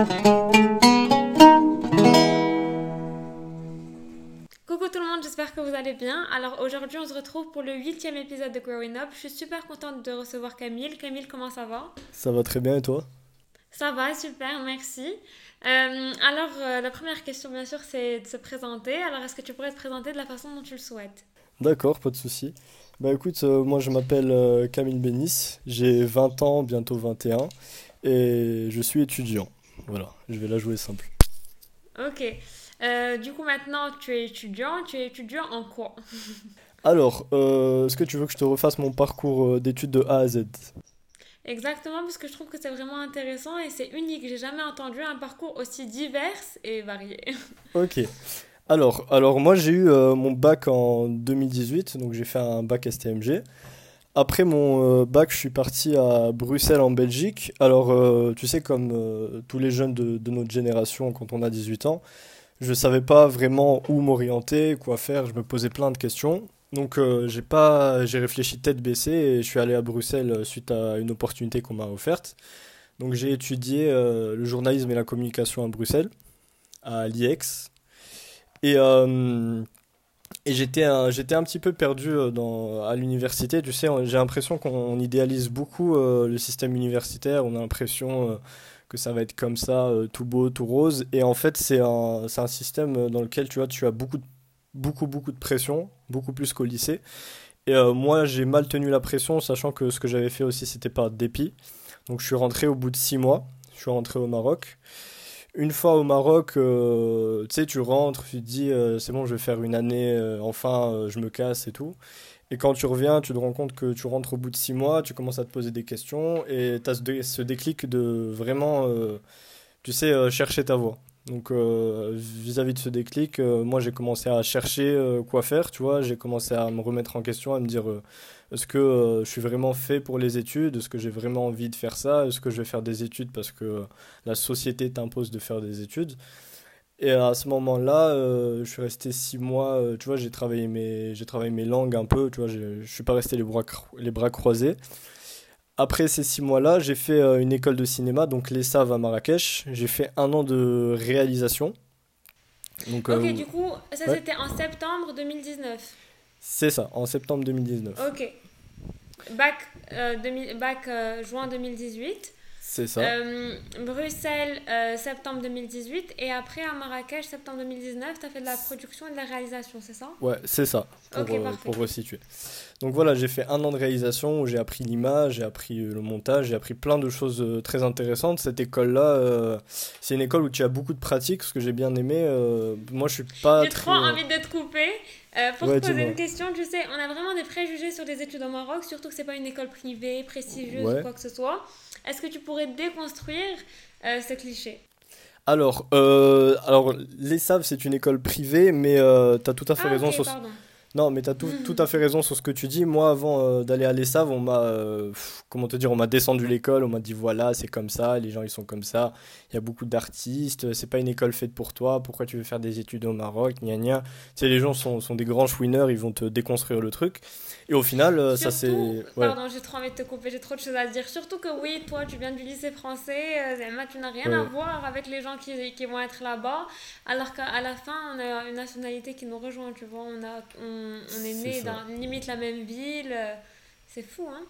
Coucou tout le monde, j'espère que vous allez bien. Alors aujourd'hui on se retrouve pour le huitième épisode de Growing Up. Je suis super contente de recevoir Camille. Camille, comment ça va? Ça va très bien et toi? Ça va, super, merci. Euh, alors euh, la première question bien sûr c'est de se présenter. Alors est-ce que tu pourrais te présenter de la façon dont tu le souhaites? D'accord, pas de souci. Bah écoute, euh, moi je m'appelle Camille Bénis, j'ai 20 ans, bientôt 21, et je suis étudiant. Voilà, je vais la jouer simple. Ok. Euh, du coup, maintenant, tu es étudiant. Tu es étudiant en quoi? Alors, euh, est-ce que tu veux que je te refasse mon parcours euh, d'études de A à Z? Exactement, parce que je trouve que c'est vraiment intéressant et c'est unique. J'ai jamais entendu un parcours aussi divers et varié. Ok. Alors, alors moi j'ai eu mon bac en 2018, donc j'ai fait un bac STMG. Après mon bac, je suis parti à Bruxelles en Belgique. Alors, tu sais, comme tous les jeunes de, notre génération, quand on a 18 ans, je savais pas vraiment où m'orienter, quoi faire, je me posais plein de questions. Donc euh, j'ai pas j'ai réfléchi tête baissée et je suis allé à Bruxelles euh, suite à une opportunité qu'on m'a offerte. Donc j'ai étudié euh, le journalisme et la communication à Bruxelles à l'IEX et et j'étais un, un petit peu perdu dans, à l'université. Tu sais, j'ai l'impression qu'on idéalise beaucoup le système universitaire. On a l'impression que ça va être comme ça, euh, tout beau, tout rose. Et en fait, c'est un, un système dans lequel tu, vois, tu as beaucoup, beaucoup, beaucoup de pression, beaucoup plus qu'au lycée. Et euh, moi, j'ai mal tenu la pression, sachant que ce que j'avais fait aussi, c'était par dépit. Donc, je suis rentré au bout de six mois. Je suis rentré au Maroc. Une fois au Maroc, euh, tu sais, tu rentres, tu te dis, c'est bon, je vais faire une année, enfin, je me casse et tout. Et quand tu reviens, tu te rends compte que tu rentres au bout de six mois, tu commences à te poser des questions et tu as ce, déclic de vraiment, euh, tu sais, euh, chercher ta voie. Donc euh, vis-à-vis de ce déclic, moi j'ai commencé à chercher quoi faire, tu vois, j'ai commencé à me remettre en question, à me dire est-ce que je suis vraiment fait pour les études, est-ce que j'ai vraiment envie de faire ça, est-ce que je vais faire des études parce que la société t'impose de faire des études? Et à ce moment-là, euh, je suis resté six mois, euh, tu vois, j'ai travaillé, mes, j'ai travaillé mes langues un peu, tu vois, je suis pas resté les bras, les bras croisés. Après ces six mois-là, j'ai fait euh, une école de cinéma, donc l'ESAV à Marrakech. J'ai fait un an de réalisation. Donc, ok, du coup, ça c'était en septembre 2019. C'est ça, en septembre 2019. Ok. Bac, bac juin 2018. C'est ça. Euh, Bruxelles, euh, septembre 2018. Et après, à Marrakech, septembre 2019, tu as fait de la production et de la réalisation, c'est ça? Ouais, c'est ça, pour, euh, pour, resituer. Donc voilà, j'ai fait un an de réalisation où j'ai appris l'image, j'ai appris le montage, j'ai appris plein de choses très intéressantes. Cette école-là, c'est une école où tu as beaucoup de pratiques, ce que j'ai bien aimé. moi, je suis pas. J'ai trop envie de te couper. pour te poser une question, tu sais, on a vraiment des préjugés sur les études au Maroc, surtout que c'est pas une école privée, prestigieuse ou quoi que ce soit. Est-ce que tu pourrais déconstruire euh, ce cliché? Alors, euh, alors, l'ESAV, c'est une école privée, mais euh, tu as tout à fait ah, raison sur non, mais tu as tout, tout, à fait raison sur ce que tu dis. Moi, avant euh, d'aller à l'ESAV, on m'a euh, comment te dire, on m'a descendu l'école, on m'a dit voilà, c'est comme ça, les gens ils sont comme ça. Il y a beaucoup d'artistes, c'est pas une école faite pour toi. Pourquoi tu veux faire des études au Maroc, gna gna. Tu sais, les gens sont, sont des grands chouineurs, ils vont te déconstruire le truc. Et au final, euh, ça c'est. Pardon, j'ai trop envie de te couper, j'ai trop de choses à dire. Surtout que oui, toi, tu viens du lycée français, Emma, tu n'as rien à voir avec les gens qui, qui vont être là-bas, alors qu'à la fin, on a une nationalité qui nous rejoint, tu vois. On a on, est né dans limite la même ville. C'est fou, hein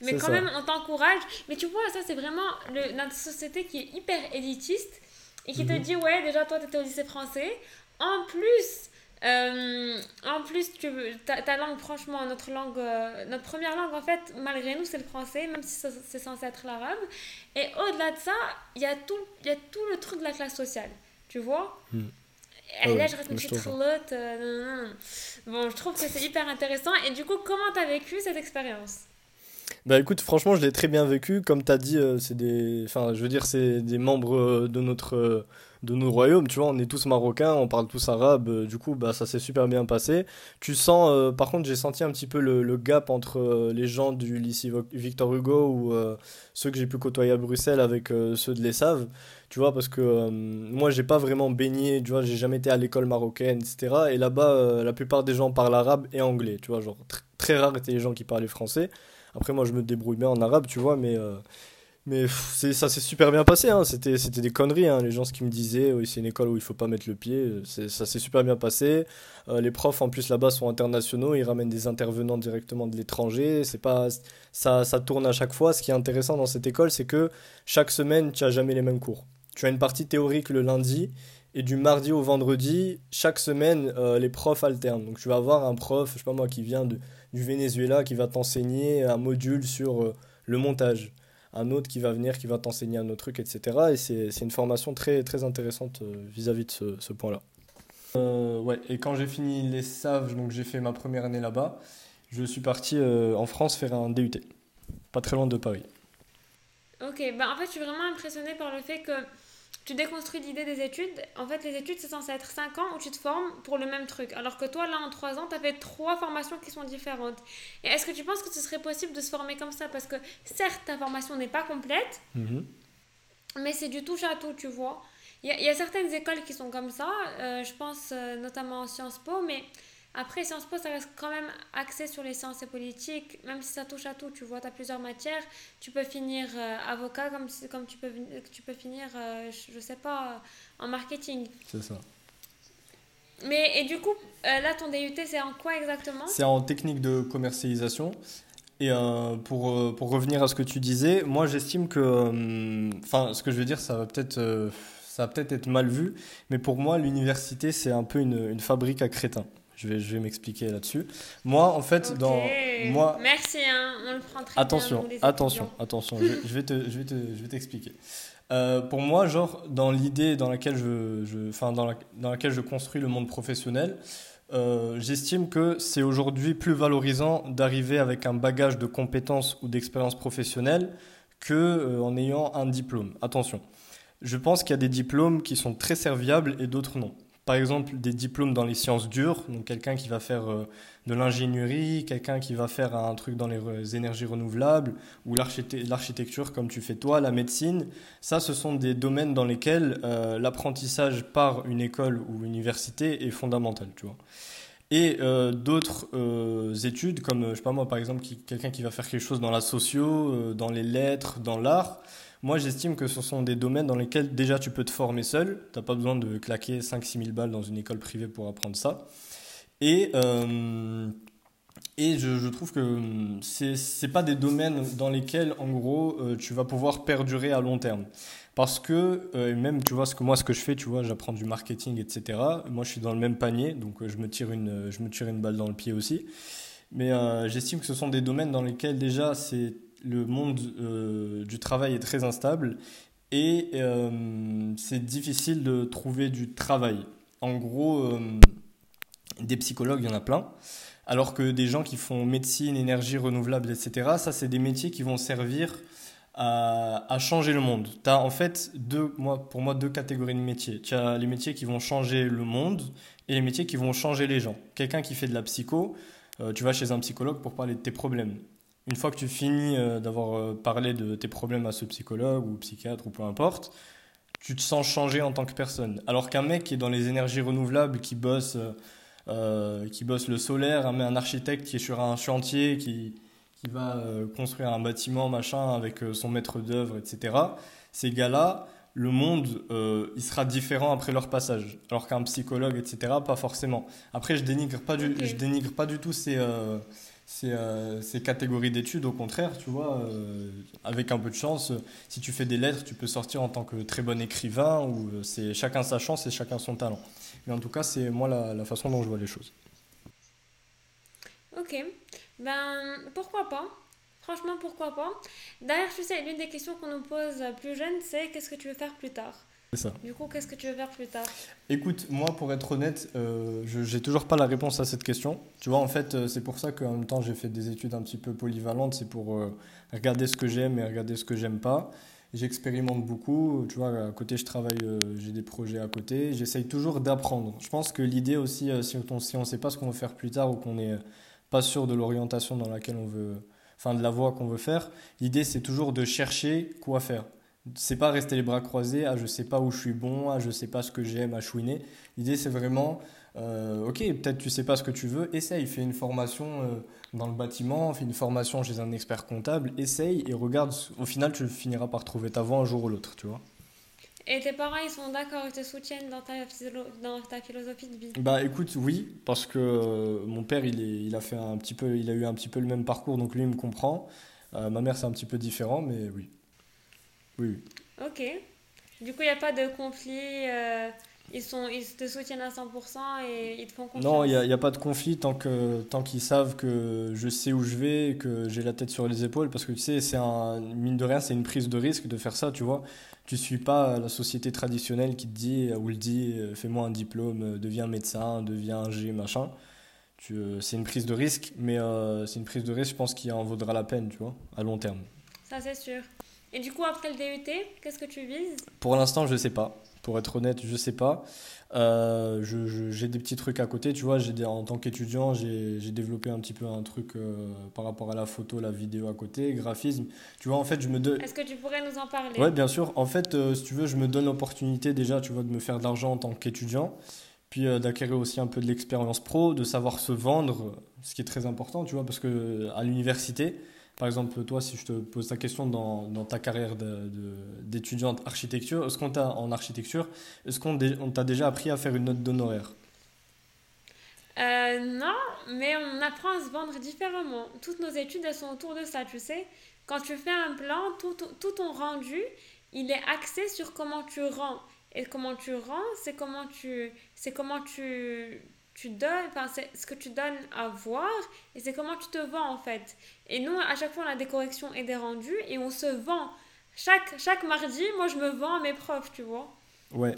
mais quand même, on t'encourage. Mais tu vois, ça, c'est vraiment le, notre société qui est hyper élitiste et qui te mhm. dit, ouais, déjà, toi, tu étais au lycée français. En plus, euh, en plus, tu, ta, ta, langue, franchement, notre langue, euh, notre première langue, en fait, malgré nous, c'est le français, même si c'est censé être l'arabe. Et au-delà de ça, il y, a tout, y a tout le truc de la classe sociale. Tu vois hmm. Et là, je reste une petite Bon, je trouve que c'est hyper intéressant. Et du coup, comment tu as vécu cette expérience? Bah écoute, franchement, je l'ai très bien vécu. Comme tu as dit, euh, c'est des, enfin, je veux dire, c'est des membres euh, de notre, euh, de nos royaumes. Tu vois, on est tous marocains, on parle tous arabe. Du coup, bah ça s'est super bien passé. Tu sens, par contre, j'ai senti un petit peu le, gap entre les gens du lycée Victor Hugo ou ceux que j'ai pu côtoyer à Bruxelles avec ceux de l'ESAV. Tu vois, parce que moi, j'ai pas vraiment baigné. Tu vois, j'ai jamais été à l'école marocaine, etc. Et là-bas, la plupart des gens parlent arabe et anglais. Tu vois, genre très rare étaient les gens qui parlaient français. Après, moi, je me débrouille bien en arabe, tu vois, mais Mais ça s'est super bien passé, hein. c'était, c'était des conneries, hein. les gens ce qu'ils me disaient, c'est une école où il faut pas mettre le pied, ça s'est super bien passé. Euh, les profs en plus là-bas sont internationaux, ils ramènent des intervenants directement de l'étranger, c'est pas, ça, ça tourne à chaque fois. Ce qui est intéressant dans cette école, c'est que chaque semaine, tu as jamais les mêmes cours. Tu as une partie théorique le lundi, et du mardi au vendredi, chaque semaine, euh, les profs alternent. Donc tu vas avoir un prof, je sais pas moi, qui vient du Venezuela, qui va t'enseigner un module sur euh, le montage un autre qui va venir, qui va t'enseigner un autre truc, etc. Et c'est une formation très, très intéressante euh, vis-à-vis de ce, ce point-là. Euh, ouais, et quand j'ai fini les Saves, donc j'ai fait ma première année là-bas, je suis parti euh, en France faire un DUT, pas très loin de Paris. Ok, bah en fait je suis vraiment impressionnée par le fait que tu déconstruis l'idée des études. En fait, les études, c'est censé être 5 ans où tu te formes pour le même truc. Alors que toi, là, en 3 ans, tu as fait 3 formations qui sont différentes. Et est-ce que tu penses que ce serait possible de se former comme ça? Parce que certes, ta formation n'est pas complète, mhm. mais c'est du touche à tout, tu vois. Il y, a certaines écoles qui sont comme ça, euh, je pense euh, notamment en Sciences Po, mais après, Sciences Po, ça reste quand même axé sur les sciences et politiques, même si ça touche à tout. Tu vois, tu as plusieurs matières. Tu peux finir euh, avocat comme, comme tu, peux, tu peux finir, euh, je sais pas, en marketing. C'est ça. Mais, et du coup, euh, là, ton DUT, c'est en quoi exactement? C'est en technique de commercialisation. Et pour, pour revenir à ce que tu disais, moi, j'estime que. Enfin, ce que je veux dire, ça va peut-être ça va peut-être être mal vu, mais pour moi, l'université, c'est un peu une, une fabrique à crétins. Je vais, je vais m'expliquer là-dessus. Moi, en fait, dans. Moi... Merci, hein, on le prend très attention, bien. Attention, attention, je, je, vais te, je vais te, je vais t'expliquer. Euh, pour moi, genre, dans l'idée dans laquelle je, je, dans, la, dans laquelle je construis le monde professionnel, euh, j'estime que c'est aujourd'hui plus valorisant d'arriver avec un bagage de compétences ou d'expérience professionnelle que euh, en ayant un diplôme. Attention, je pense qu'il y a des diplômes qui sont très serviables et d'autres non par exemple des diplômes dans les sciences dures, donc quelqu'un qui va faire euh, de l'ingénierie, quelqu'un qui va faire un truc dans les énergies renouvelables, ou l'architecture comme tu fais toi, la médecine, ça ce sont des domaines dans lesquels euh, l'apprentissage par une école ou université est fondamental, tu vois. Et euh, d'autres études, comme je sais pas moi par exemple quelqu'un qui va faire quelque chose dans la socio, dans les lettres, dans l'art, moi, j'estime que ce sont des domaines dans lesquels déjà tu peux te former seul. Tu n'as pas besoin de claquer 5-6 000 balles dans une école privée pour apprendre ça. Et, euh, et je, trouve que ce n'est pas des domaines dans lesquels, en gros, euh, tu vas pouvoir perdurer à long terme. Parce que, euh, même, tu vois, ce que moi, ce que je fais, tu vois, j'apprends du marketing, etc. Moi, je suis dans le même panier, donc je me tire une, je me tire une balle dans le pied aussi. Mais j'estime que ce sont des domaines dans lesquels déjà c'est le monde euh, du travail est très instable et euh, c'est difficile de trouver du travail. En gros, euh, des psychologues, il y en a plein. Alors que des gens qui font médecine, énergie renouvelable, etc., ça, c'est des métiers qui vont servir à, changer le monde. Tu as en fait, deux, moi, pour moi, deux catégories de métiers. Tu as les métiers qui vont changer le monde et les métiers qui vont changer les gens. Quelqu'un qui fait de la psycho, tu vas chez un psychologue pour parler de tes problèmes une fois que tu finis euh, d'avoir euh, parlé de tes problèmes à ce psychologue ou psychiatre ou peu importe, tu te sens changé en tant que personne. Alors qu'un mec qui est dans les énergies renouvelables, qui bosse, euh, qui bosse le solaire, un architecte qui est sur un chantier, qui, qui va construire un bâtiment, machin, avec son maître d'œuvre, etc., ces gars-là, le monde, il sera différent après leur passage. Alors qu'un psychologue, etc., pas forcément. Après, je dénigre pas du, je dénigre pas du tout ces euh, ces, catégories d'études. Au contraire, tu vois, euh, avec un peu de chance, si tu fais des lettres, tu peux sortir en tant que très bon écrivain, ou euh, c'est chacun sa chance et chacun son talent. Mais en tout cas, c'est moi la, façon dont je vois les choses. Ok, ben pourquoi pas? Franchement, pourquoi pas? D'ailleurs, tu sais, l'une des questions qu'on nous pose plus jeune, c'est qu'est-ce que tu veux faire plus tard? Ça. Du coup, qu'est-ce que tu veux faire plus tard? Écoute, moi, pour être honnête, euh, je j'ai toujours pas la réponse à cette question. Tu vois, en fait, euh, c'est pour ça qu'en même temps, j'ai fait des études un petit peu polyvalentes. C'est pour euh, regarder ce que j'aime et regarder ce que j'aime pas. J'expérimente beaucoup. Tu vois, à côté, je travaille, euh, j'ai des projets à côté. J'essaye toujours d'apprendre. Je pense que l'idée aussi, si on si ne sait pas ce qu'on veut faire plus tard ou qu'on n'est pas sûr de l'orientation dans laquelle on veut, enfin de la voie qu'on veut faire, l'idée c'est toujours de chercher quoi faire c'est pas rester les bras croisés, ah je sais pas où je suis bon, ah je sais pas ce que j'aime à chouiner. L'idée c'est vraiment Euh, ok, peut-être tu sais pas ce que tu veux, essaye, fais une formation euh, dans le bâtiment, fais une formation chez un expert comptable, essaye et regarde, au final tu finiras par trouver ta voie un jour ou l'autre, tu vois. Et tes parents, ils sont d'accord, ils te soutiennent dans ta, dans ta philosophie de vie? Bah écoute, oui, parce que euh, mon père, il, est, il, a fait un petit peu, il a eu un petit peu le même parcours, donc lui, il me comprend. Euh, ma mère, c'est un petit peu différent, mais oui. Oui. Ok. Du coup, il n'y a pas de conflit euh, ils, sont, ils te soutiennent à 100% et ils te font confiance? Non, il n'y a, a, pas de conflit tant qu'ils tant qu'ils savent que je sais où je vais, que j'ai la tête sur les épaules, parce que tu sais, c'est un, mine de rien, c'est une prise de risque de faire ça, tu vois tu suis pas la société traditionnelle qui te dit ou le dit euh, fais-moi un diplôme, euh, deviens médecin, deviens G, machin. Euh, c'est une prise de risque, mais c'est une prise de risque, je pense, qui en vaudra la peine, tu vois, à long terme. Ça, c'est sûr. Et du coup, après le DUT, qu'est-ce que tu vises? Pour l'instant, je sais pas. Pour être honnête, je sais pas. Euh, j'ai des petits trucs à côté, tu vois. En tant qu'étudiant, j'ai développé un petit peu un truc euh, par rapport à la photo, la vidéo à côté, graphisme. Tu vois, en fait, je me donne. Est-ce que tu pourrais nous en parler? Ouais, bien sûr. En fait, euh, si tu veux, je me donne l'opportunité déjà, tu vois, de me faire de l'argent en tant qu'étudiant, puis d'acquérir aussi un peu de l'expérience pro, de savoir se vendre, ce qui est très important, tu vois, parce que à l'université, par exemple, toi, si je te pose ta question dans, dans ta carrière d'étudiante architecture, est-ce qu'on t'a en architecture, est-ce qu'on t'a déjà appris à faire une note d'honoraire? Euh, Non, mais on apprend à se vendre différemment. Toutes nos études, elles sont autour de ça, tu sais. Quand tu fais un plan, tout, tout ton rendu, il est axé sur comment tu rends. Et comment tu rends, c'est comment tu, c'est comment tu, tu donnes, enfin, c'est ce que tu donnes à voir et c'est comment tu te vends en fait. Et nous, à chaque fois, on a des corrections et des rendus et on se vend. Chaque, chaque mardi, moi, je me vends à mes profs, tu vois. Ouais.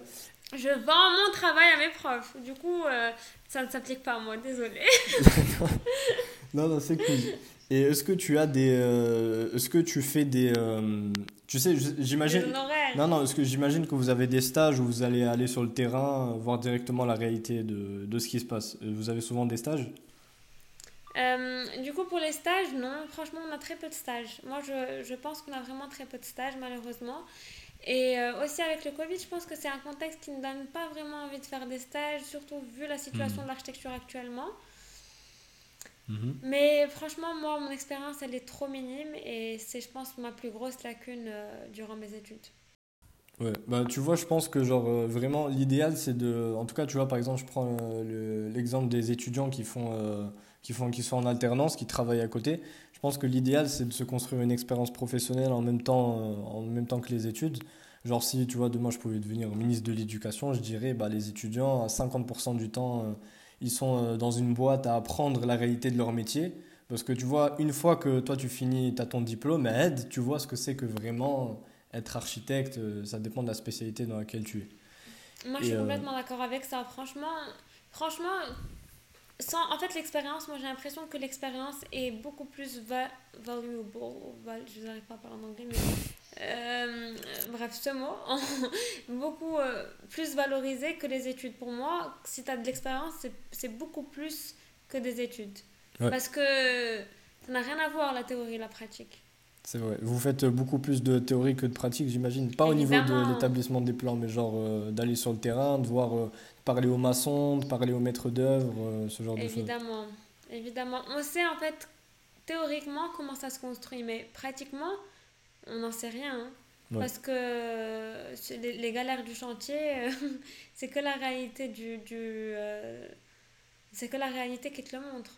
Je vends mon travail à mes profs. Du coup, euh, ça ne s'applique pas à moi, désolé. non, non, c'est cool. Et est-ce que tu as des. Euh, est-ce que tu fais des. Euh, tu sais, j'imagine. Non, non, est-ce que j'imagine que vous avez des stages où vous allez aller sur le terrain, voir directement la réalité de, de ce qui se passe? Vous avez souvent des stages? Euh, du coup, pour les stages, non. Franchement, on a très peu de stages. Moi, je, je pense qu'on a vraiment très peu de stages, malheureusement. Et aussi avec le Covid, je pense que c'est un contexte qui ne donne pas vraiment envie de faire des stages, surtout vu la situation hmm. de l'architecture actuellement. Mhm. Mais franchement, moi, mon expérience, elle est trop minime et c'est, je pense, ma plus grosse lacune euh, durant mes études. Ouais, bah tu vois, je pense que genre euh, vraiment l'idéal c'est de, en tout cas, tu vois, par exemple, je prends euh, l'exemple des étudiants qui font, qui font, qui sont en alternance, qui travaillent à côté. Je pense que l'idéal c'est de se construire une expérience professionnelle en même temps, en même temps que les études. Genre si tu vois demain je pouvais devenir ministre de l'éducation, je dirais bah les étudiants à 50% du temps ils sont euh, dans une boîte à apprendre la réalité de leur métier. Parce que tu vois, une fois que toi tu finis, tu as ton diplôme, aide, tu vois ce que c'est que vraiment être architecte, euh, ça dépend de la spécialité dans laquelle tu es. Moi je suis euh, complètement d'accord avec ça. Franchement, franchement sans, en fait, l'expérience, moi j'ai l'impression que l'expérience est beaucoup plus valuable. je n'arrive pas à parler en anglais, mais euh, bref, ce mot, beaucoup euh, plus valorisé que les études. Pour moi, si tu as de l'expérience, c'est beaucoup plus que des études. Parce que ça n'a rien à voir la théorie et la pratique. C'est vrai. Vous faites beaucoup plus de théorie que de pratique, j'imagine. Pas au niveau de l'établissement des plans, mais genre euh, d'aller sur le terrain, de voir, parler aux maçons, de parler aux maîtres d'œuvre, ce genre de choses. Évidemment. Évidemment. On sait en fait théoriquement comment ça se construit, mais pratiquement, on n'en sait rien. Hein. Parce que les, galères du chantier, c'est que la réalité du, du euh, c'est que la réalité qui te le montre.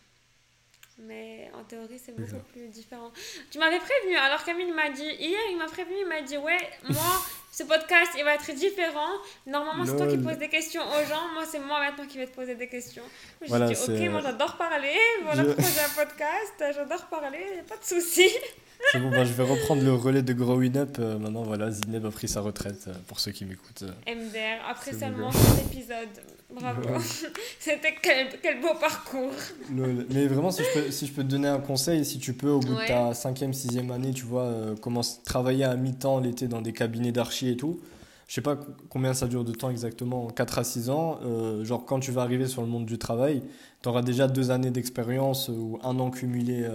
Mais en théorie, c'est beaucoup plus différent. Tu m'avais prévenu, alors Camille m'a dit, hier, il m'a prévenu, il m'a dit, ouais, moi, ce podcast, il va être différent. Normalement, c'est toi qui poses des questions aux gens. Moi, c'est moi maintenant qui vais te poser des questions. J'ai dit, ok, moi, j'adore parler. Voilà pourquoi j'ai un podcast. J'adore parler, il n'y a pas de souci. C'est bon, bah, je vais reprendre le relais de Growing Up. Euh, maintenant, voilà, Zineb a pris sa retraite, euh, pour ceux qui m'écoutent. Euh. MDR, après seulement cet épisode. Bravo. C'était quel, quel, beau parcours. mais vraiment, si je, peux, si je peux te donner un conseil, si tu peux, au bout de ta cinquième, sixième année, tu vois, commencer à travailler à mi-temps l'été dans des cabinets d'archi et tout. Je sais pas combien ça dure de temps exactement, 4 à 6 ans. genre, quand tu vas arriver sur le monde du travail, tu auras déjà deux années d'expérience ou un an cumulé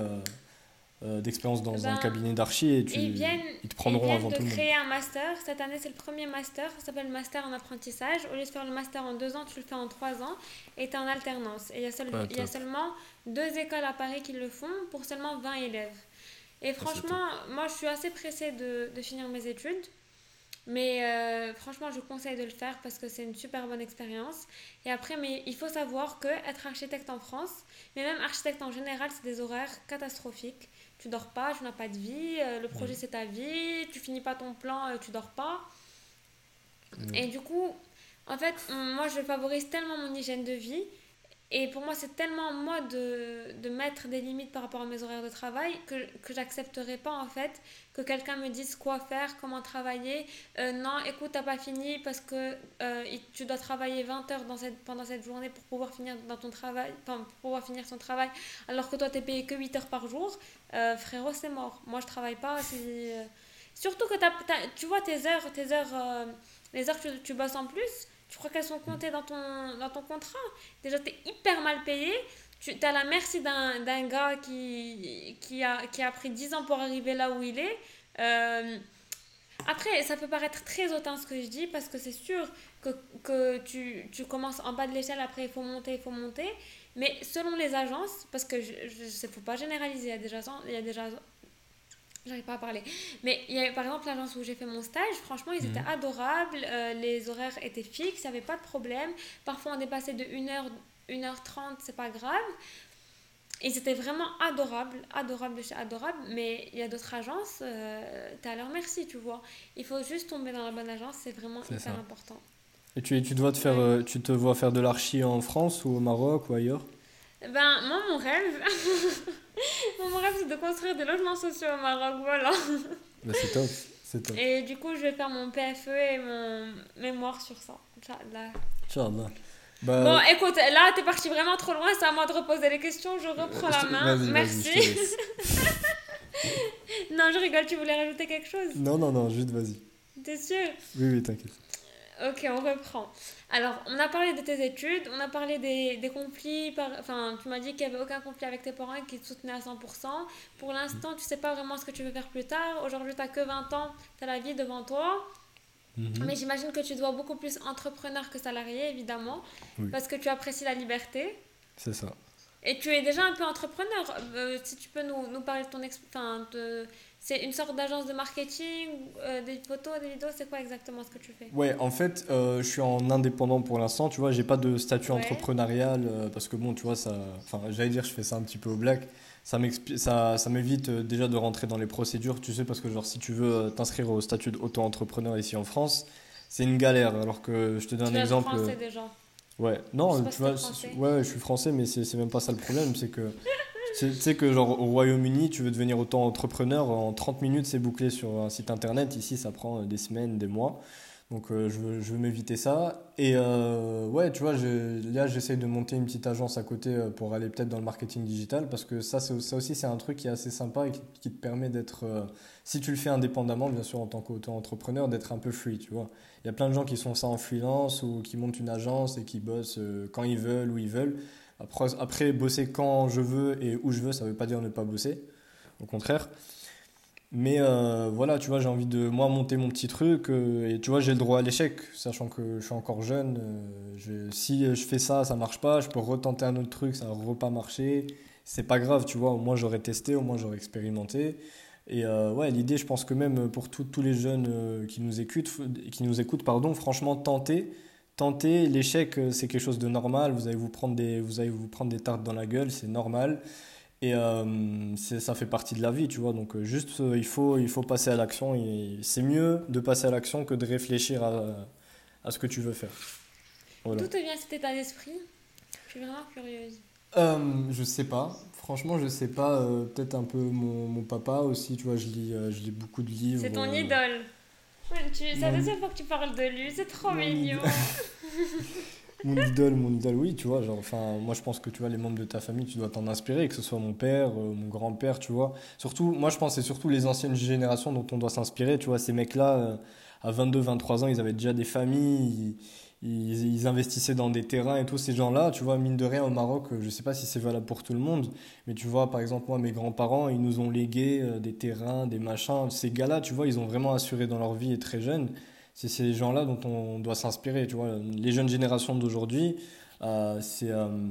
d'expérience dans un ben, cabinet d'archi et tu, ils, te prendront ils avant de créer un master. Cette année, c'est le premier master. Ça s'appelle master en apprentissage. Au lieu de faire le master en deux ans, tu le fais en trois ans et tu es en alternance. Et il y, a il y a seulement deux écoles à Paris qui le font pour seulement 20 élèves. Et ah, franchement, moi, je suis assez pressée de, de finir mes études. Mais euh, franchement, je conseille de le faire parce que c'est une super bonne expérience. Et après, mais il faut savoir que être architecte en France, mais même architecte en général, c'est des horaires catastrophiques. Tu dors pas, tu n'as pas de vie, euh, le projet c'est ta vie, tu finis pas ton plan, euh, tu dors pas. Et du coup, en fait, moi je favorise tellement mon hygiène de vie et pour moi, c'est tellement moi de, de, mettre des limites par rapport à mes horaires de travail que, que j'accepterai pas en fait que quelqu'un me dise quoi faire, comment travailler. Euh, non, écoute, t'as pas fini parce que euh, tu dois travailler 20 heures dans cette, pendant cette journée pour pouvoir finir dans ton travail, pour finir son travail, alors que toi t'es payé que 8 heures par jour. Euh, frérot, c'est mort. Moi, je travaille pas. Surtout que tu vois tes heures, tes heures, les heures que tu bosses en plus tu crois qu'elles sont comptées dans ton, dans ton contrat Déjà, tu es hyper mal payé. Tu es à la merci d'un gars qui, qui, a, qui a pris 10 ans pour arriver là où il est. Euh, après, ça peut paraître très hautain ce que je dis parce que c'est sûr que, que tu, tu, commences en bas de l'échelle, après il faut monter, il faut monter. Mais selon les agences, parce que je ne faut pas généraliser, il y a déjà, il y a déjà J'arrive pas à parler. Mais il y a, par exemple l'agence où j'ai fait mon stage, franchement, ils étaient mhm. adorables. Euh, les horaires étaient fixes, il n'y avait pas de problème. Parfois, on dépassait de 1h, 1h30, c'est pas grave. Ils étaient vraiment adorables, adorables adorables. Mais il y a d'autres agences, euh, tu es à leur merci, tu vois. Il faut juste tomber dans la bonne agence, c'est vraiment hyper important. Et tu, tu, dois te faire, euh, tu te vois faire de l'archi en France ou au Maroc ou ailleurs? Ben, moi, mon rêve. Mon rêve, c'est de construire des logements sociaux au Maroc, voilà. Bah, c'est top, c'est top. Et du coup, je vais faire mon PFE et mon mémoire sur ça. Inch'Allah. Inch'Allah. Bah... Bon, écoute, là, t'es parti vraiment trop loin, c'est à moi de reposer les questions, je reprends la main. Merci. non, je rigole, tu voulais rajouter quelque chose? Non, non, non, juste vas-y. T'es sûr? Oui, oui, t'inquiète. Ok, on reprend. Alors, on a parlé de tes études, on a parlé des, des conflits. Par... Enfin, tu m'as dit qu'il n'y avait aucun conflit avec tes parents et qu'ils te soutenaient à 100%. Pour l'instant, tu sais pas vraiment ce que tu veux faire plus tard. Aujourd'hui, tu n'as que 20 ans, tu as la vie devant toi. Mhm. Mais j'imagine que tu dois beaucoup plus entrepreneur que salarié, évidemment, parce que tu apprécies la liberté. C'est ça. Et tu es déjà un peu entrepreneur. Euh, si tu peux nous, nous parler de ton... Enfin, de c'est une sorte d'agence de marketing, euh, des photos, des vidéos, c'est quoi exactement ce que tu fais? Ouais, en fait, euh, je suis en indépendant pour l'instant, tu vois, j'ai pas de statut entrepreneurial euh, parce que bon, tu vois, ça, enfin, j'allais dire, je fais ça un petit peu au black. Ça m'évite ça, ça déjà de rentrer dans les procédures, tu sais, parce que genre, si tu veux t'inscrire au statut d'auto-entrepreneur ici en France, c'est une galère. Alors que je te donne un exemple. français déjà? Ouais, non, tu vois, ouais, je suis français, mais c'est même pas ça le problème, c'est que Tu sais que genre au Royaume-Uni, tu veux devenir autant entrepreneur, en 30 minutes c'est bouclé sur un site internet. Ici, ça prend des semaines, des mois. Donc euh, je veux, je veux m'éviter ça. Et euh, ouais, tu vois, là j'essaye de monter une petite agence à côté euh, pour aller peut-être dans le marketing digital parce que ça, ça aussi c'est un truc qui est assez sympa et qui, te permet d'être, si tu le fais indépendamment, bien sûr en tant qu'auto-entrepreneur, d'être un peu free, tu vois. Il y a plein de gens qui font ça en freelance ou qui montent une agence et qui bossent quand ils veulent, où ils veulent. Après, bosser quand je veux et où je veux, ça ne veut pas dire ne pas bosser. Au contraire. Mais euh, voilà, tu vois, j'ai envie de moi monter mon petit truc. Euh, et tu vois, j'ai le droit à l'échec, sachant que je suis encore jeune. Euh, si je fais ça, ça marche pas, je peux retenter un autre truc, ça va pas marcher. C'est pas grave, tu vois, au moins j'aurais testé, au moins j'aurais expérimenté. Et ouais, l'idée, je pense que même pour tous les jeunes qui nous écoutent, qui nous écoutent pardon, franchement, tenter tenter. L'échec, euh, c'est quelque chose de normal. Vous allez vous prendre des, vous allez vous prendre des tartes dans la gueule, c'est normal. Et euh, ça fait partie de la vie, tu vois. Donc, euh, juste, il, faut, il faut passer à l'action. Et c'est mieux de passer à l'action que de réfléchir à, à, ce que tu veux faire. D'où te vient cet état d'esprit? Je suis vraiment curieuse. Euh, je sais pas. Franchement, je sais pas. Peut-être un peu mon, mon, papa aussi, tu vois. Je lis, je lis beaucoup de livres. C'est ton idole c'est la deuxième fois que tu parles de lui, c'est trop mignon. mon idole, mon idole, oui, tu vois. Genre, enfin, moi, je pense que tu vois, les membres de ta famille, tu dois t'en inspirer, que ce soit mon père, euh, mon grand-père, tu vois. Surtout, moi, je pense que c'est surtout les anciennes générations dont on doit s'inspirer, tu vois. Ces mecs-là, euh, à 22, 23 ans, ils avaient déjà des familles, ils, investissaient dans des terrains et tous ces gens-là, tu vois, mine de rien au Maroc, je sais pas si c'est valable pour tout le monde, mais tu vois, par exemple, moi, mes grands-parents, ils nous ont légué euh, des terrains, des machins. Ces gars-là, tu vois, ils ont vraiment assuré dans leur vie et très jeunes. C'est ces gens-là dont on doit s'inspirer, tu vois. Les jeunes générations d'aujourd'hui, euh, euh,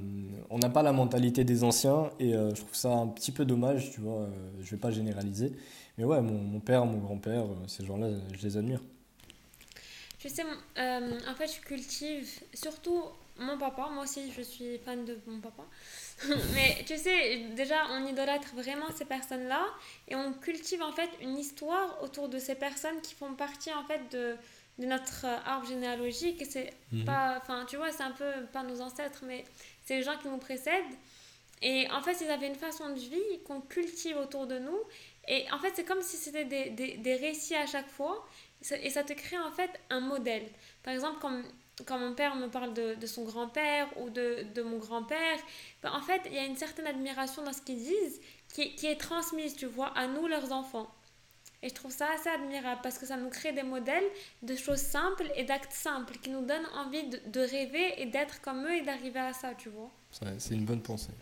on n'a pas la mentalité des anciens et je trouve ça un petit peu dommage, tu vois. je vais pas généraliser, mais ouais, mon, mon père, mon grand-père, ces gens-là, je les admire. Tu sais, en fait, je cultive surtout mon papa. Moi aussi, je suis fan de mon papa. mais tu sais, déjà, on idolâtre vraiment ces personnes-là et on cultive en fait une histoire autour de ces personnes qui font partie en fait de de notre euh, arbre généalogique et c'est mhm. pas enfin tu vois c'est un peu pas nos ancêtres mais c'est les gens qui nous précèdent et en fait ils avaient une façon de vie qu'on cultive autour de nous et en fait c'est comme si c'était des, des, des, récits à chaque fois et ça te crée en fait un modèle par exemple comme quand mon père me parle de, de son grand-père ou de, de mon grand-père, ben en fait, il y a une certaine admiration dans ce qu'ils disent qui, qui est transmise, tu vois, à nous, leurs enfants. Et je trouve ça assez admirable parce que ça nous crée des modèles de choses simples et d'actes simples qui nous donnent envie de, de rêver et d'être comme eux et d'arriver à ça, tu vois. C'est une bonne pensée.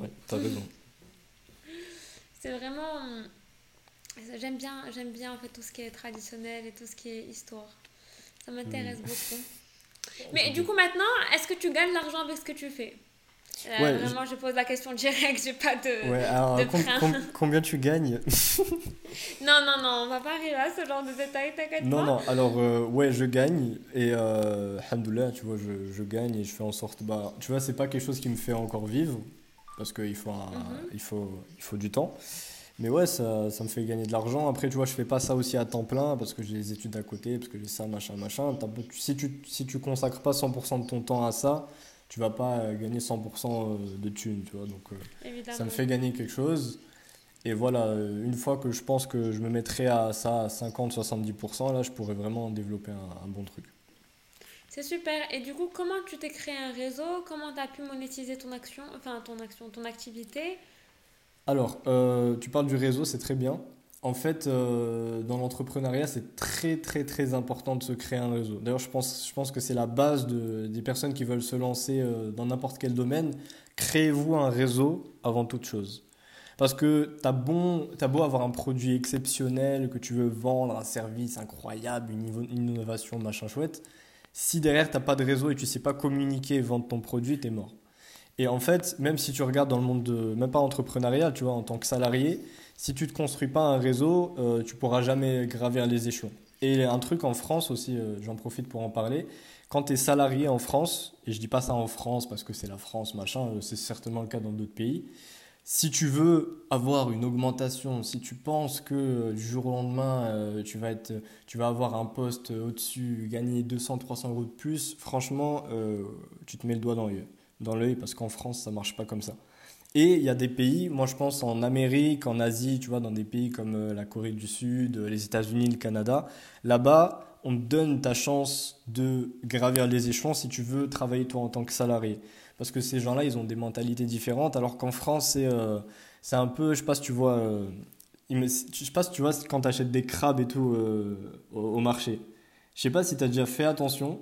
Ouais, t'as raison. C'est vraiment. J'aime bien, j'aime bien en fait tout ce qui est traditionnel et tout ce qui est histoire. Ça m'intéresse beaucoup. Mais du coup, maintenant, est-ce que tu gagnes l'argent avec ce que tu fais? Euh, vraiment, je... pose la question directe, j'ai pas de. Ouais, alors, combien tu gagnes? Non, non, non, on va pas arriver à ce genre de détails, t'inquiète Non, non, alors, euh, ouais, je gagne, et euh, tu vois, je, je, gagne et je fais en sorte. Bah, tu vois, c'est pas quelque chose qui me fait encore vivre, parce qu'il faut, mhm. il faut, il faut du temps. Mais ouais, ça, ça me fait gagner de l'argent. Après, tu vois, je fais pas ça aussi à temps plein, parce que j'ai les études à côté, parce que j'ai ça, machin, machin. Si tu, si tu consacres pas 100% de ton temps à ça, tu vas pas euh, gagner 100% euh, de thunes, tu vois. Donc, euh, ça me fait gagner quelque chose. Et voilà, une fois que je pense que je me mettrai à ça à 50-70%, là, je pourrais vraiment développer un, bon truc. C'est super. Et du coup, comment tu t'es créé un réseau? Comment tu as pu monétiser ton action, enfin ton action, ton activité? Alors, tu parles du réseau, c'est très bien. En fait, euh, dans l'entrepreneuriat, c'est très très très important de se créer un réseau. D'ailleurs, je pense, je pense que c'est la base de, des personnes qui veulent se lancer euh, dans n'importe quel domaine. Créez-vous un réseau avant toute chose. Parce que tu as, bon, as beau avoir un produit exceptionnel, que tu veux vendre, un service incroyable, une, innovation, machin chouette. Si derrière, tu n'as pas de réseau et tu sais pas communiquer et vendre ton produit, tu es mort. Et en fait, même si tu regardes dans le monde de, même pas entrepreneurial, tu vois, en tant que salarié, si tu ne construis pas un réseau, euh, tu pourras jamais gravir les échelons. Et un truc en France aussi, euh, j'en profite pour en parler, quand tu es salarié en France, et je dis pas ça en France parce que c'est la France, machin, euh, c'est certainement le cas dans d'autres pays, si tu veux avoir une augmentation, si tu penses que du jour au lendemain, tu, vas être, tu vas avoir un poste au-dessus, gagner 200-300 euros de plus, franchement, tu te mets le doigt dans l'œil, dans l'œil parce qu'en France, ça marche pas comme ça. Et il y a des pays, moi je pense en Amérique, en Asie, tu vois, dans des pays comme euh, la Corée du Sud, euh, les États-Unis, le Canada, là-bas, on te donne ta chance de gravir les échelons si tu veux travailler toi en tant que salarié. Parce que ces gens-là, ils ont des mentalités différentes, alors qu'en France, c'est euh, un peu, je sais pas si tu vois, euh, je sais pas si tu vois quand tu achètes des crabes et tout au, marché. Je sais pas si tu as déjà fait attention,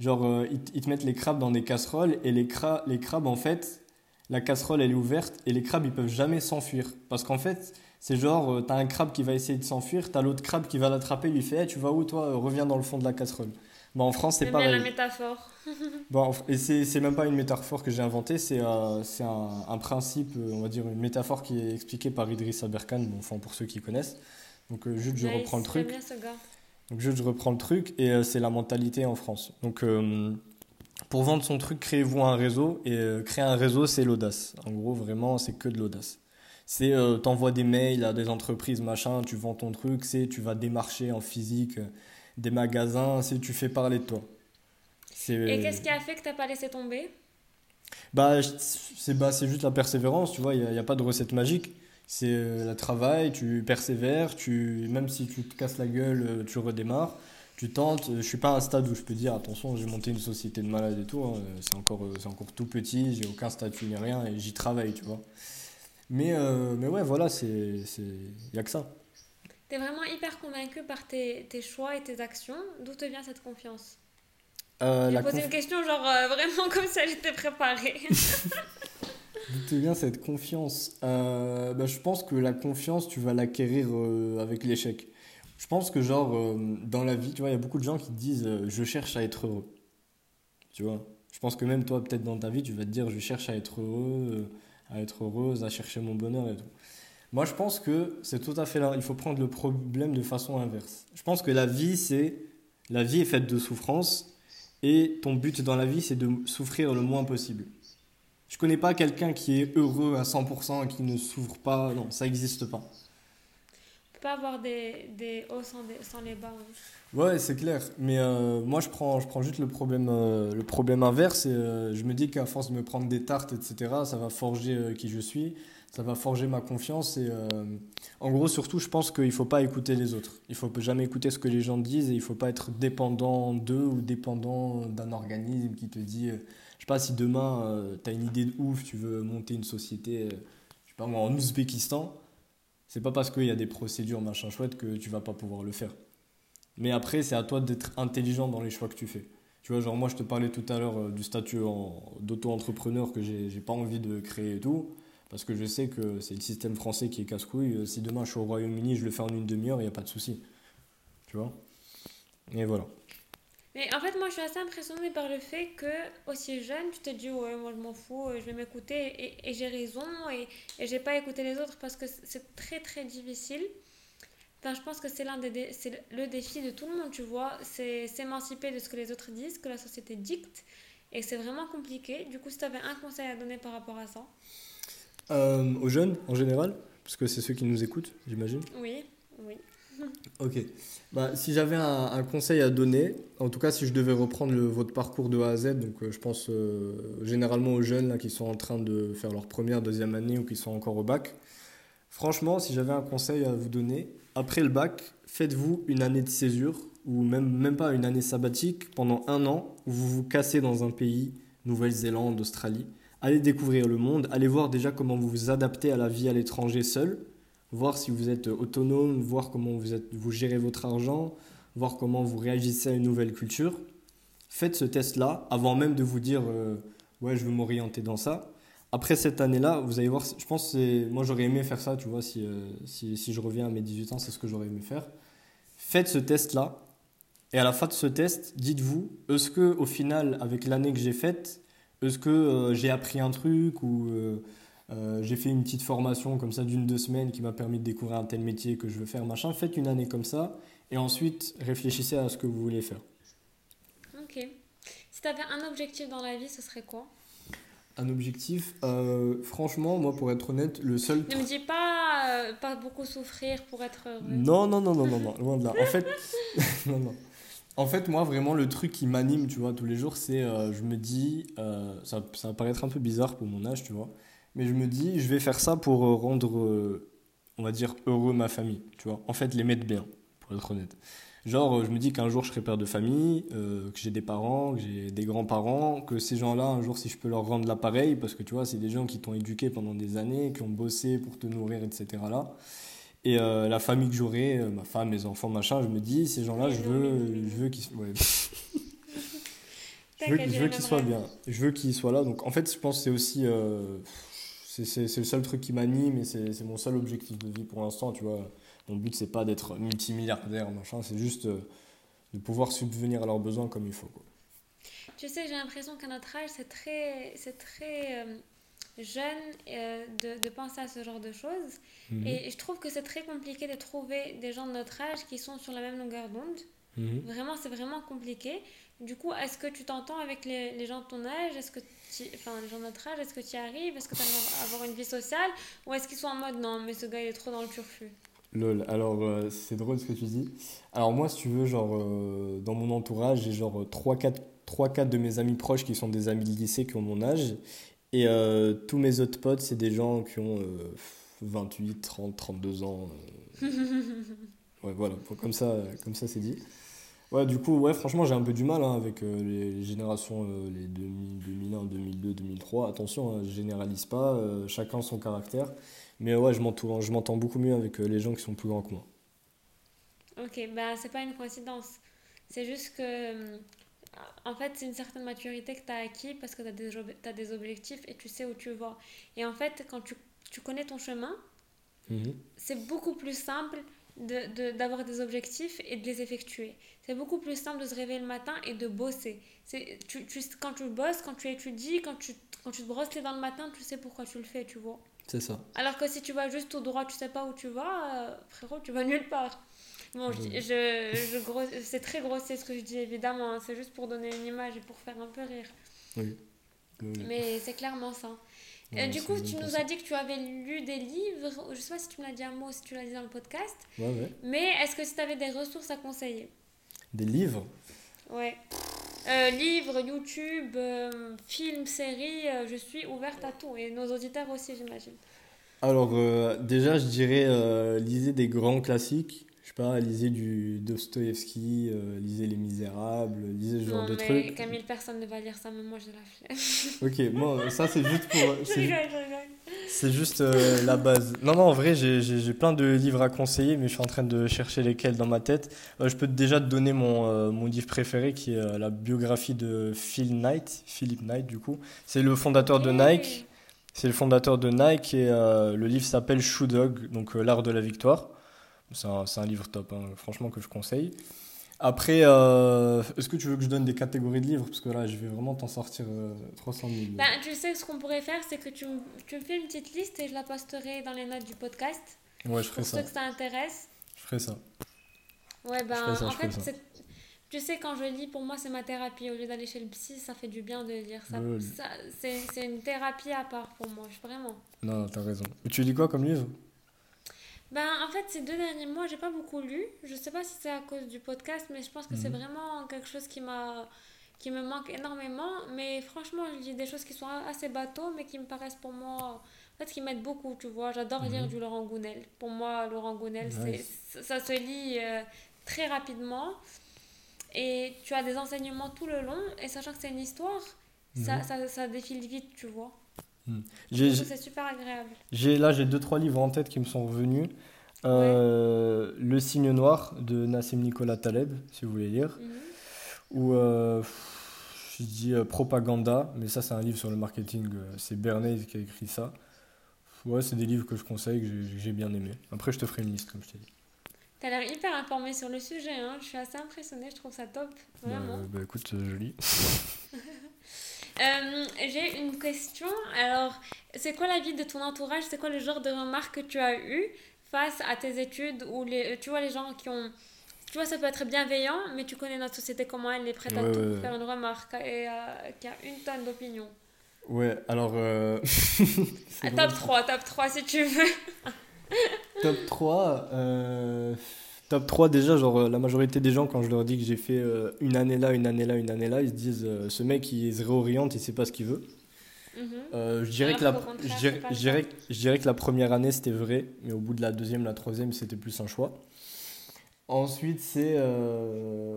genre ils, ils, te mettent les crabes dans des casseroles et les, cra les crabes en fait la casserole elle est ouverte et les crabes ils peuvent jamais s'enfuir. Parce qu'en fait, c'est genre, euh, t'as un crabe qui va essayer de s'enfuir, t'as l'autre crabe qui va l'attraper, lui fait Tu vas où toi euh, Reviens dans le fond de la casserole. Bon, en France, c'est pareil. bien la métaphore. bon, et c'est même pas une métaphore que j'ai inventée, c'est euh, un, un, principe, on va dire une métaphore qui est expliquée par Idriss Aberkan, bon, enfin pour ceux qui connaissent. Donc, juste, je reprends le truc. Bien, ce gars. Donc, juste, je reprends le truc, et c'est la mentalité en France. Donc, pour vendre son truc, créez-vous un réseau. Et euh, créer un réseau, c'est l'audace. En gros, vraiment, c'est que de l'audace. C'est, euh, t'envoies des mails à des entreprises, machin, tu vends ton truc, c'est, tu vas démarcher en physique euh, des magasins, c'est, tu fais parler de toi. Et qu'est-ce qui a fait que t'as pas laissé tomber? Bah, c'est bah, juste la persévérance, tu vois, il n'y a, a, pas de recette magique. C'est le travail, tu persévères, tu, même si tu te casses la gueule, tu redémarres tu tentes. Je suis pas à un stade où je peux dire attention, j'ai monté une société de malades et tout. Hein. C'est encore, euh, encore tout petit, j'ai aucun statut ni rien et j'y travaille, tu vois. Mais, euh, mais ouais, voilà, c'est, il y a que ça. Tu es vraiment hyper convaincu par tes, tes choix et tes actions. D'où te vient cette confiance? Euh, J'ai posé une question genre euh, vraiment comme ça j'étais préparée. D'où vient cette confiance? Euh, bah, Je pense que la confiance, tu vas l'acquérir euh, avec l'échec. Je pense que genre, dans la vie, tu vois, il y a beaucoup de gens qui disent je cherche à être heureux ». Tu vois? Je pense que même toi, peut-être dans ta vie, tu vas te dire je cherche à être heureux, à être heureuse, à chercher mon bonheur et tout. Moi, je pense que c'est tout à fait là. Il faut prendre le problème de façon inverse. Je pense que la vie, c'est. La vie est faite de souffrance et ton but dans la vie, c'est de souffrir le moins possible. Je connais pas quelqu'un qui est heureux à 100% et qui ne souffre pas. Non, ça n'existe pas. On peut pas avoir des, des hauts sans, sans les bas. Ouais, c'est clair. Mais euh, moi, je prends, je prends juste le problème, euh, le problème inverse et euh, je me dis qu'à force de me prendre des tartes, etc., ça va forger qui je suis ça va forger ma confiance. Et en gros, surtout, je pense qu'il ne faut pas écouter les autres. Il faut jamais écouter ce que les gens disent et il ne faut pas être dépendant d'eux ou dépendant d'un organisme qui te dit, je sais pas, si demain euh, tu as une idée de ouf, tu veux monter une société, je sais pas moi, en Ouzbékistan, c'est pas parce qu'il y a des procédures machin chouette que tu vas pas pouvoir le faire. Mais après, c'est à toi d'être intelligent dans les choix que tu fais. Tu vois, genre moi, je te parlais tout à l'heure du statut d'auto-entrepreneur que j'ai pas envie de créer et tout. Parce que je sais que c'est le système français qui est casse-couille. Euh, si demain je suis au Royaume-Uni, je le fais en une demi-heure, il n'y a pas de souci. Tu vois? Et voilà. Mais en fait, moi, je suis assez impressionnée par le fait que, aussi jeune, tu te dis, ouais, moi, je m'en fous, euh, je vais m'écouter, et, et j'ai raison, et, et j'ai pas écouté les autres parce que c'est très, très difficile. Enfin, je pense que c'est l'un des, c'est le défi de tout le monde, tu vois, c'est s'émanciper de ce que les autres disent, que la société dicte, et c'est vraiment compliqué. Du coup, si tu avais un conseil à donner par rapport à ça? Euh, aux jeunes en général Parce que c'est ceux qui nous écoutent, j'imagine oui. Ok. Bah, si j'avais un, conseil à donner, en tout cas si je devais reprendre le, votre parcours de A à Z, donc euh, je pense euh, généralement aux jeunes qui sont en train de faire leur première, deuxième année ou qui sont encore au bac, franchement, si j'avais un conseil à vous donner, après le bac, faites-vous une année de césure ou même, même pas une année sabbatique pendant un an où vous vous cassez dans un pays, Nouvelle-Zélande, Australie allez découvrir le monde, allez voir déjà comment vous vous adaptez à la vie à l'étranger seul, voir si vous êtes autonome, voir comment vous, êtes, vous gérez votre argent, voir comment vous réagissez à une nouvelle culture. Faites ce test-là avant même de vous dire euh, ouais je veux m'orienter dans ça. Après cette année-là, vous allez voir, je pense que moi j'aurais aimé faire ça, tu vois, si, euh, si, je reviens à mes 18 ans, c'est ce que j'aurais aimé faire. Faites ce test-là, et à la fin de ce test, dites-vous, est-ce que au final, avec l'année que j'ai faite, est-ce que euh, j'ai appris un truc ou euh, euh, j'ai fait une petite formation comme ça d'une, deux semaines qui m'a permis de découvrir un tel métier que je veux faire, machin. Faites une année comme ça et ensuite réfléchissez à ce que vous voulez faire. Ok. Si tu avais un objectif dans la vie, ce serait quoi? Un objectif, franchement, moi, pour être honnête, le seul. Ne me dis pas pas beaucoup souffrir pour être heureux. Non, non, non, non, non, non, loin de là. En fait, non, non. En fait, moi, vraiment, le truc qui m'anime, tu vois, tous les jours, c'est, euh, je me dis, euh, ça, ça, va paraître un peu bizarre pour mon âge, tu vois, mais je me dis, je vais faire ça pour euh, rendre, on va dire, heureux ma famille, tu vois. En fait, les mettre bien, pour être honnête. Genre, je me dis qu'un jour, je serai père de famille, que j'ai des parents, que j'ai des grands-parents, que ces gens-là, un jour, si je peux leur rendre l'appareil, parce que tu vois, c'est des gens qui t'ont éduqué pendant des années, qui ont bossé pour te nourrir, etc. là et euh, la famille que j'aurai, euh, ma femme, mes enfants, machin, je me dis, ces gens-là, je veux, je veux qu'ils ouais. je veux, qu'ils soient bien. Je veux qu'ils soient là. Donc en fait, je pense que c'est aussi. Euh, c'est le seul truc qui m'anime et c'est mon seul objectif de vie pour l'instant, tu vois. Mon but, c'est pas d'être multimilliardaire, machin, c'est juste de pouvoir subvenir à leurs besoins comme il faut. Quoi. Tu sais, j'ai l'impression qu'à notre âge, c'est très, très jeune euh, de, de, penser à ce genre de choses. Mhm. Et je trouve que c'est très compliqué de trouver des gens de notre âge qui sont sur la même longueur d'onde. Mhm. Vraiment, c'est vraiment compliqué. Du coup, est-ce que tu t'entends avec les, les, gens de ton âge? Est-ce que enfin, les gens de notre âge, est-ce que tu y arrives? Est-ce que tu as avoir une vie sociale? Ou est-ce qu'ils sont en mode non, mais ce gars il est trop dans le turfu Lol, alors euh, c'est drôle ce que tu dis. Alors moi, si tu veux, genre, euh, dans mon entourage, j'ai genre 3-4 de mes amis proches qui sont des amis de lycée qui ont mon âge. Et euh, tous mes autres potes, c'est des gens qui ont 28, 30, 32 ans. Euh. ouais, voilà, comme ça, comme ça c'est dit. Ouais, du coup, ouais, franchement, j'ai un peu du mal hein, avec euh, les générations, les 2001, 2002, 2003. Attention, hein, je généralise pas, chacun son caractère. Mais ouais, je m'entends beaucoup mieux avec les gens qui sont plus grands que moi. Ok, bah c'est pas une coïncidence. C'est juste que, en fait, c'est une certaine maturité que tu as acquis parce que tu as, des as des objectifs et tu sais où tu vas. Et en fait, quand tu, tu connais ton chemin, mhm. c'est beaucoup plus simple d'avoir de, d'avoir des objectifs et de les effectuer. C'est beaucoup plus simple de se réveiller le matin et de bosser. Tu, tu, quand tu bosses, quand tu étudies, quand tu, quand tu te brosses les dents le matin, tu sais pourquoi tu le fais, tu vois. C'est ça. Alors que si tu vas juste tout droit, tu sais pas où tu vas, euh, frérot, tu vas nulle part. Bon, je, je, c'est très grossier ce que je dis, évidemment. Hein. C'est juste pour donner une image et pour faire un peu rire. Oui. Mais c'est clairement ça. Euh, du coup, tu nous as dit que tu avais lu des livres. Je sais pas si tu me l'as dit un mot, si tu l'as dit dans le podcast. Ouais, ouais. Mais est-ce que tu avais des ressources à conseiller? Des livres? Ouais. Euh, livres, YouTube, euh, films, séries, je suis ouverte à tout. Et nos auditeurs aussi, j'imagine. Alors, déjà, je dirais, lisez des grands classiques pas, lisez du Dostoevsky, euh, lisez Les Misérables, lisez ce genre de trucs. mais Camille, personne ne va lire ça, mais moi j'ai la flemme. ok, moi, ça c'est juste pour. C'est juste euh, la base. Non, non, en vrai, j'ai plein de livres à conseiller, mais je suis en train de chercher lesquels dans ma tête. Euh, je peux déjà te donner mon, mon livre préféré, qui est la biographie de Phil Knight, Philip Knight, du coup. C'est le fondateur de Nike. C'est le fondateur de Nike et le livre s'appelle Shoe Dog, donc l'art de la victoire. C'est un, un, livre top, hein, franchement, que je conseille. Après, euh, est-ce que tu veux que je donne des catégories de livres? Parce que là, je vais vraiment t'en sortir 300 000. Ben, tu sais, ce qu'on pourrait faire, c'est que tu, tu me fais une petite liste et je la posterai dans les notes du podcast. Ouais, je ferai ça. Pour ceux que ça intéresse. Je ferai ça. Ouais, ben, en fait, tu sais, quand je lis, pour moi, c'est ma thérapie. Au lieu d'aller chez le psy, ça fait du bien de lire. Ça, ça c'est une thérapie à part pour moi, vraiment. Non, non t'as raison. Et tu lis quoi comme livre? Ben, en fait, ces deux derniers mois, j'ai pas beaucoup lu. Je sais pas si c'est à cause du podcast, mais je pense que c'est mhm. vraiment quelque chose qui m'a qui me manque énormément. Mais franchement, je lis des choses qui sont assez bateaux, mais qui me paraissent pour moi. En fait, qui m'aident beaucoup, tu vois. J'adore lire mhm. du Laurent Gounel. Pour moi, Laurent Gounel, ça se lit euh, très rapidement. Et tu as des enseignements tout le long. Et sachant que c'est une histoire, ça, mhm. ça, ça défile vite, tu vois. Hmm. C'est super agréable. J'ai, là, j'ai deux, trois livres en tête qui me sont revenus. Euh, Le signe noir de Nassim Nicolas Taleb, si vous voulez lire. Mhm. Ou, euh, je dis euh, Propaganda, mais ça, c'est un livre sur le marketing. C'est Bernays qui a écrit ça. Ouais, c'est des livres que je conseille, que j'ai, bien aimé. Après, je te ferai une liste, comme je t'ai dit. T'as l'air hyper informé sur le sujet, hein. je suis assez impressionnée, je trouve ça top, vraiment. bah écoute, je lis. Euh, j'ai une question. Alors, c'est quoi la vie de ton entourage? C'est quoi le genre de remarques que tu as eu face à tes études ou les, tu vois les gens qui ont tu vois, ça peut être bienveillant, mais tu connais notre société, comment elle est prête à tout faire une remarque et euh, qui a une tonne d'opinions. Ouais, alors. Euh... Ah, top 3, top 3 si tu veux. top 3. Euh top 3 déjà genre euh, la majorité des gens quand je leur dis que j'ai fait euh, une année là une année là une année là ils se disent euh, ce mec il se réoriente il sait pas ce qu'il veut. Je dirais que la je dirais, je dirais que la première année c'était vrai mais au bout de la deuxième la troisième c'était plus un choix. Ensuite c'est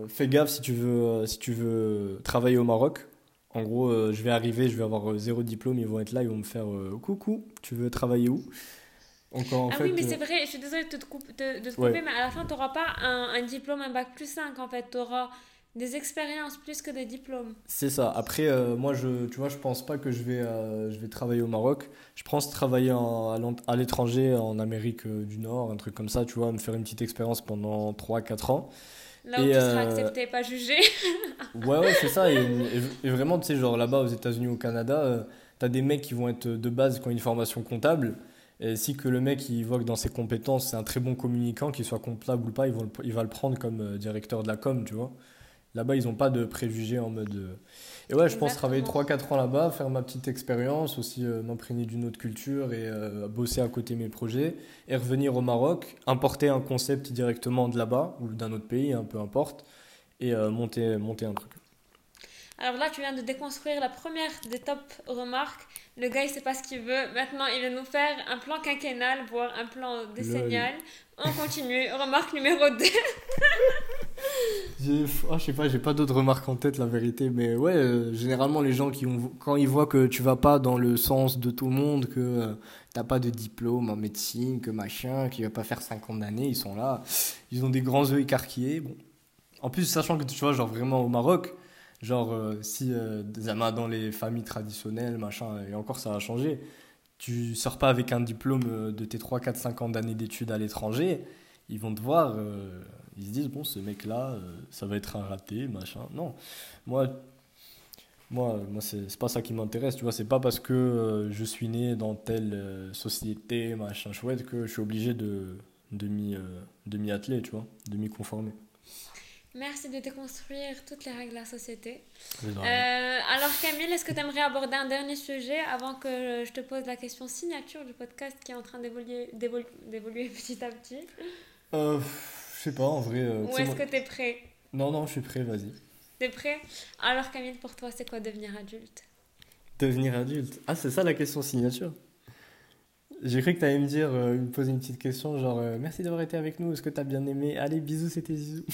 fais gaffe si tu veux si tu veux travailler au Maroc. En gros je vais arriver je vais avoir zéro diplôme ils vont être là ils vont me faire coucou tu veux travailler où? Ah oui, mais c'est euh, vrai, je suis désolée de te, couper, de, te couper mais à la fin, tu n'auras pas un, un, diplôme, un bac plus 5 en fait. Tu auras des expériences plus que des diplômes. C'est ça. Après, euh, moi, je, tu vois, je pense pas que je vais, euh, je vais travailler au Maroc. Je pense travailler en, à l'étranger, en Amérique du Nord, un truc comme ça, tu vois, me faire une petite expérience pendant 3-4 ans. Là où tu seras accepté, pas jugé. ouais, ouais, c'est ça. Et, et, vraiment, tu sais, genre là-bas aux États-Unis, au Canada, tu as des mecs qui vont être de base, qui ont une formation comptable. Et si que le mec il voit que dans ses compétences c'est un très bon communicant, qu'il soit comptable ou pas, il va, le, il va le prendre comme euh, directeur de la com, tu vois. Là-bas, ils n'ont pas de préjugés en mode. Euh, et ouais, je pense travailler 3-4 ans là-bas, faire ma petite expérience, aussi euh, m'imprégner d'une autre culture et bosser à côté mes projets, et revenir au Maroc, importer un concept directement de là-bas ou d'un autre pays, hein, peu importe, et monter, monter un truc. Alors là, tu viens de déconstruire la première des top remarques. Le gars, il sait pas ce qu'il veut. Maintenant, il va nous faire un plan quinquennal, voire un plan décennial. On continue. Remarque numéro 2. ah, je sais pas, j'ai pas d'autres remarques en tête, la vérité. Mais ouais, euh, généralement, les gens qui ont, quand ils voient que tu vas pas dans le sens de tout le monde, que euh, t'as pas de diplôme en médecine, que machin, qu'il va pas faire 50 années, ils sont là. Ils ont des grands yeux écarquillés. Bon. En plus, sachant que tu vois, genre vraiment au Maroc, genre euh, si dans les familles traditionnelles, machin, et encore ça a changé. Tu sors pas avec un diplôme de tes 3, 4, 5 ans d'années d'études à l'étranger, ils vont te voir ils se disent, bon, ce mec-là, euh, ça va être un raté, machin. Non, moi, moi, moi c'est pas ça qui m'intéresse, tu vois. C'est pas parce que euh, je suis né dans telle euh, société, machin chouette, que je suis obligé de, de m'y atteler, tu vois, de m'y conformer. Merci de déconstruire toutes les règles de la société. alors Camille, est-ce que tu aimerais aborder un dernier sujet avant que je te pose la question signature du podcast qui est en train d'évoluer petit à petit? Je sais pas, en vrai. Euh, Ou est-ce que t'es prêt? Non, non, je suis prêt, vas-y. T'es prêt? Alors Camille, pour toi, c'est quoi devenir adulte? Devenir adulte? Ah, c'est ça la question signature J'ai cru que t'allais me dire, euh, me poser une petite question, genre euh, merci d'avoir été avec nous, est-ce que t'as bien aimé? Allez, bisous, c'était Zizou.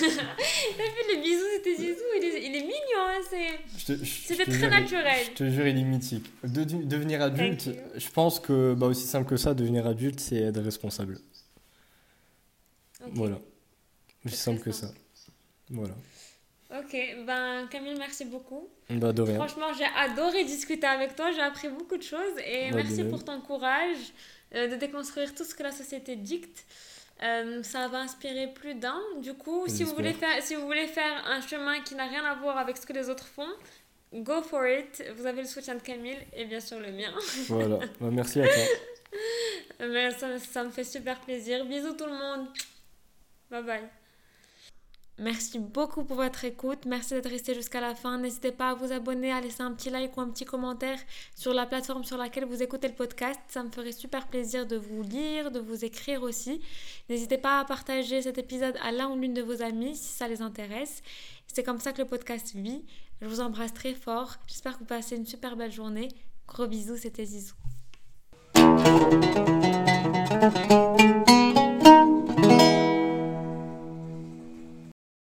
T'as vu les bisous, c'était Zizou, il est, il est mignon, hein, c'était très naturel. Je te jure, il est mythique. De, devenir adulte, je pense que, bah, aussi simple que ça, devenir adulte, c'est être responsable. Voilà. Aussi simple que ça. Voilà. Ok, ben Camille, merci beaucoup. Bah, de rien. Franchement, j'ai adoré discuter avec toi, j'ai appris beaucoup de choses et merci pour ton courage euh, de déconstruire tout ce que la société dicte. Euh, ça va inspirer plus d'un. Du coup, si vous, voulez faire, si vous voulez faire un chemin qui n'a rien à voir avec ce que les autres font, go for it. Vous avez le soutien de Camille et bien sûr le mien. Voilà, bah, merci à toi. Mais ça, ça me fait super plaisir. Bisous tout le monde. Bye bye. Merci beaucoup pour votre écoute. Merci d'être resté jusqu'à la fin. N'hésitez pas à vous abonner, à laisser un petit like ou un petit commentaire sur la plateforme sur laquelle vous écoutez le podcast. Ça me ferait super plaisir de vous lire, de vous écrire aussi. N'hésitez pas à partager cet épisode à l'un ou l'une de vos amis si ça les intéresse. C'est comme ça que le podcast vit. Je vous embrasse très fort. J'espère que vous passez une super belle journée. Gros bisous, c'était Zizou.